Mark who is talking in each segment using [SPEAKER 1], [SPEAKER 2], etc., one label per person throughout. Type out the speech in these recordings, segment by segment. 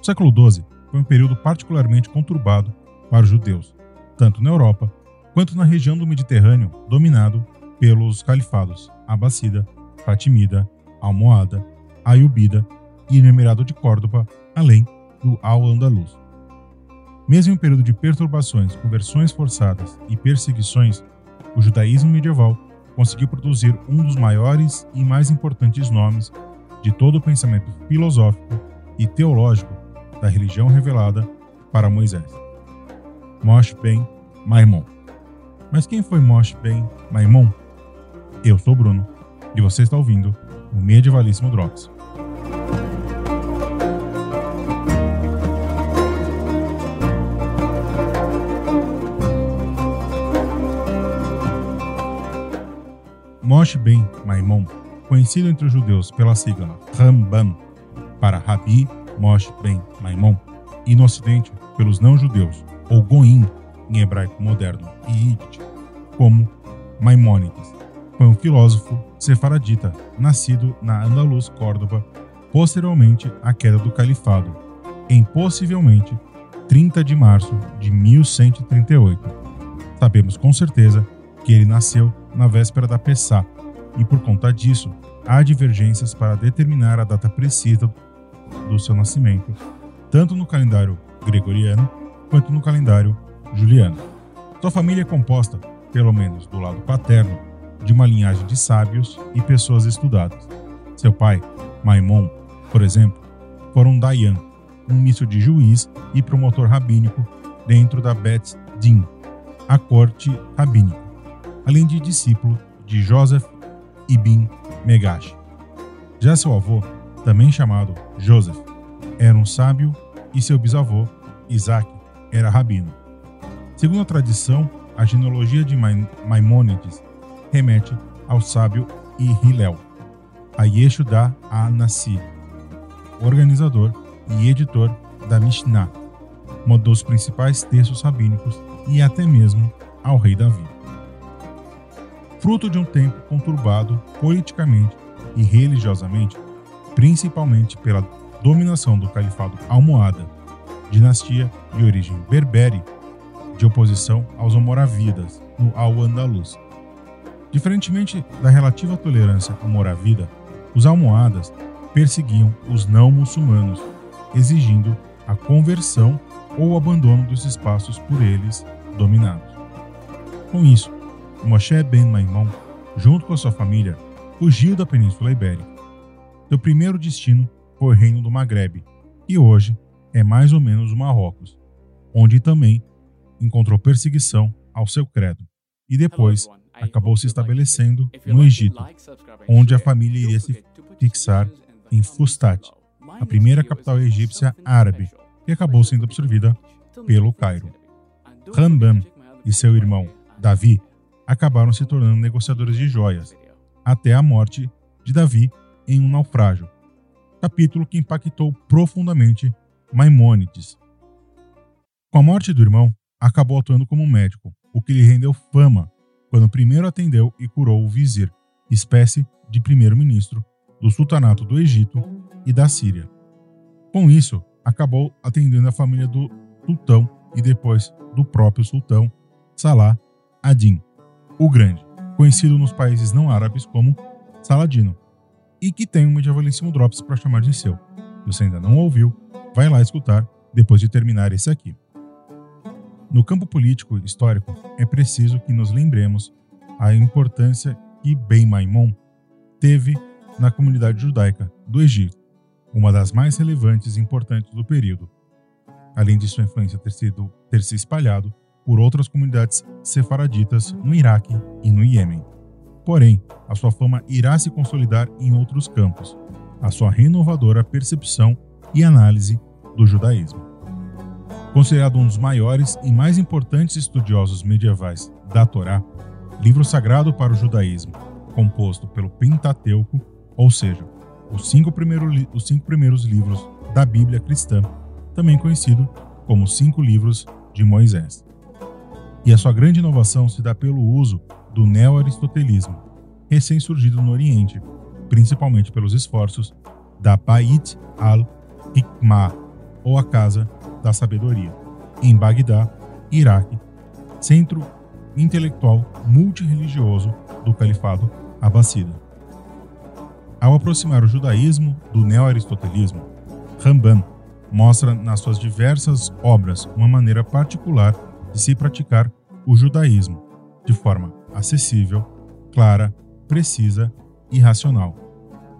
[SPEAKER 1] O século XII foi um período particularmente conturbado para os judeus, tanto na Europa quanto na região do Mediterrâneo, dominado pelos califados Abássida, Fatimida, Almohada, Ayubida e no Emirado de Córdoba, além do Al-Andalus. Mesmo em período de perturbações, conversões forçadas e perseguições, o judaísmo medieval conseguiu produzir um dos maiores e mais importantes nomes de todo o pensamento filosófico e teológico da religião revelada para Moisés. Moshe ben Maimon. Mas quem foi Moshe ben Maimon? Eu sou Bruno e você está ouvindo o Medievalíssimo Drops. Moshe ben Maimon, conhecido entre os judeus pela sigla Rambam, para Rabi Moshe ben Maimon, e no ocidente pelos não-judeus, ou Goim, em hebraico moderno, e Yiddish, como Maimônides. Foi um filósofo sefaradita, nascido na Andaluz, Córdoba, posteriormente à queda do califado, em possivelmente 30 de março de 1138. Sabemos com certeza que ele nasceu na véspera da Pessá, e por conta disso, há divergências para determinar a data precisa do seu nascimento, tanto no calendário gregoriano quanto no calendário juliano. Sua família é composta, pelo menos do lado paterno, de uma linhagem de sábios e pessoas estudadas. Seu pai, Maimon, por exemplo, foi um Dayan, um misto de juiz e promotor rabínico dentro da Bet Din, a corte rabínica além de discípulo de Joseph ibn Megash. Já seu avô, também chamado Joseph, era um sábio e seu bisavô, Isaac, era rabino. Segundo a tradição, a genealogia de Maimônides remete ao sábio Hillel, a Yeshua Anassi, organizador e editor da Mishnah, um dos principais textos rabínicos e até mesmo ao rei Davi fruto de um tempo conturbado politicamente e religiosamente, principalmente pela dominação do califado almohada, dinastia de origem berbere, de oposição aos almoravidas no Al-Andalus. Diferentemente da relativa tolerância almoravida, os almohadas perseguiam os não muçulmanos, exigindo a conversão ou o abandono dos espaços por eles dominados. Com isso, Moshe ben Maimon, junto com a sua família, fugiu da Península Ibérica. Seu primeiro destino foi o Reino do Maghreb, e hoje é mais ou menos o Marrocos, onde também encontrou perseguição ao seu credo, e depois acabou se estabelecendo no Egito, onde a família iria se fixar em Fustat, a primeira capital egípcia árabe, que acabou sendo absorvida pelo Cairo. Rambam e seu irmão Davi acabaram se tornando negociadores de joias, até a morte de Davi em um naufrágio, capítulo que impactou profundamente Maimônides. Com a morte do irmão, acabou atuando como médico, o que lhe rendeu fama quando primeiro atendeu e curou o vizir, espécie de primeiro-ministro do sultanato do Egito e da Síria. Com isso, acabou atendendo a família do sultão e depois do próprio sultão Salah ad-Din o Grande, conhecido nos países não árabes como Saladino, e que tem um medievalíssimo Drops para chamar de seu. Se você ainda não ouviu, vai lá escutar depois de terminar esse aqui. No campo político histórico, é preciso que nos lembremos a importância que Ben Maimon teve na comunidade judaica do Egito, uma das mais relevantes e importantes do período, além de sua influência ter, sido, ter se espalhado por outras comunidades sefaraditas no Iraque e no Iêmen. Porém, a sua fama irá se consolidar em outros campos, a sua renovadora percepção e análise do judaísmo. Considerado um dos maiores e mais importantes estudiosos medievais da Torá, livro sagrado para o judaísmo, composto pelo Pentateuco, ou seja, os cinco, os cinco primeiros livros da Bíblia cristã, também conhecido como cinco livros de Moisés. E a sua grande inovação se dá pelo uso do neo-aristotelismo, recém-surgido no Oriente, principalmente pelos esforços da Bait al-Hikmah, ou a Casa da Sabedoria, em Bagdá, Iraque, centro intelectual multirreligioso do Califado Abássida. Ao aproximar o judaísmo do neo-aristotelismo, Ramban mostra nas suas diversas obras uma maneira particular de se praticar o judaísmo, de forma acessível, clara, precisa e racional.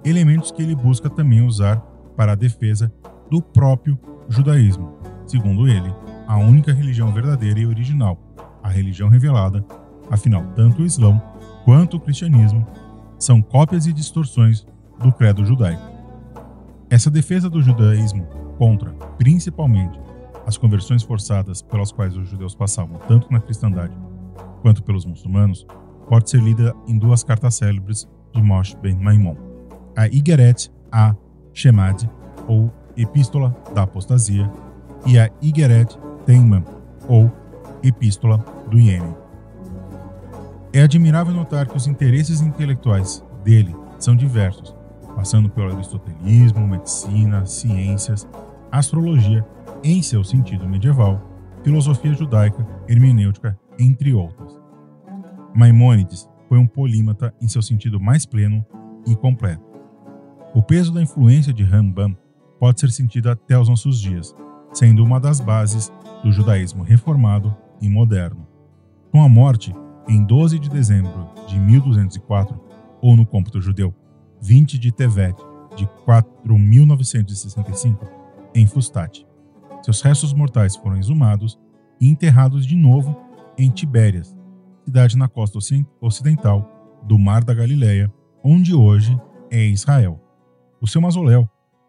[SPEAKER 1] Elementos que ele busca também usar para a defesa do próprio judaísmo, segundo ele, a única religião verdadeira e original, a religião revelada, afinal, tanto o Islão quanto o cristianismo são cópias e distorções do credo judaico. Essa defesa do judaísmo contra, principalmente, as conversões forçadas pelas quais os judeus passavam tanto na cristandade quanto pelos muçulmanos, pode ser lida em duas cartas célebres de Moshe ben Maimon, a Igeret a Shemad, ou Epístola da Apostasia, e a Igeret Tenman, ou Epístola do Iêmen. É admirável notar que os interesses intelectuais dele são diversos, passando pelo aristotelismo, medicina, ciências, astrologia em seu sentido medieval, filosofia judaica, hermenêutica, entre outras. Maimônides foi um polímata em seu sentido mais pleno e completo. O peso da influência de Rambam pode ser sentido até os nossos dias, sendo uma das bases do judaísmo reformado e moderno. Com a morte, em 12 de dezembro de 1204, ou no cômputo judeu, 20 de Tevet de 4965, em Fustat. Seus restos mortais foram exumados e enterrados de novo em Tibérias, cidade na costa ocidental do Mar da Galileia, onde hoje é Israel. O seu mausoléu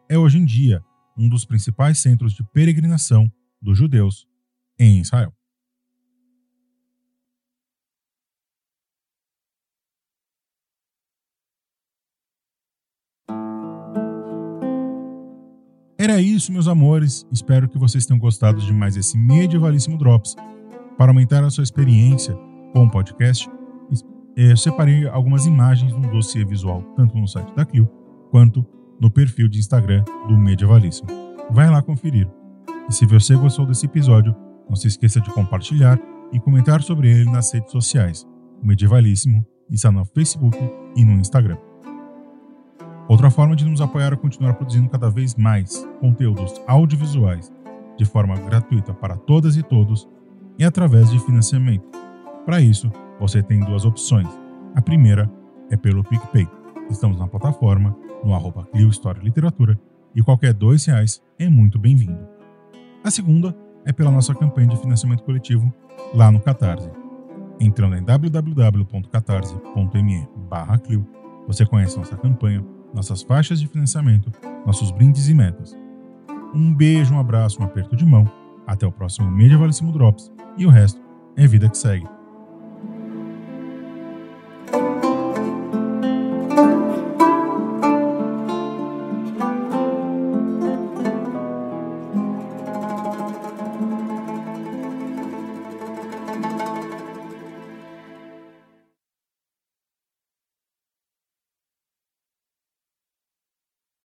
[SPEAKER 1] é hoje em dia um dos principais centros de peregrinação dos judeus em Israel. Era isso, meus amores. Espero que vocês tenham gostado de mais esse medievalíssimo Drops. Para aumentar a sua experiência com o podcast, eu separei algumas imagens no dossiê visual, tanto no site da Clio quanto no perfil de Instagram do Medievalíssimo. Vai lá conferir. E se você gostou desse episódio, não se esqueça de compartilhar e comentar sobre ele nas redes sociais. O Medievalíssimo está no Facebook e no Instagram. Outra forma de nos apoiar é continuar produzindo cada vez mais conteúdos audiovisuais de forma gratuita para todas e todos e através de financiamento. Para isso, você tem duas opções. A primeira é pelo PicPay. Estamos na plataforma, no arroba Clio História Literatura, e qualquer dois reais é muito bem-vindo. A segunda é pela nossa campanha de financiamento coletivo lá no Catarse. Entrando em www.catarse.me Clio, você conhece nossa campanha nossas faixas de financiamento, nossos brindes e metas. Um beijo, um abraço, um aperto de mão. Até o próximo Medievalíssimo Drops e o resto é vida que segue.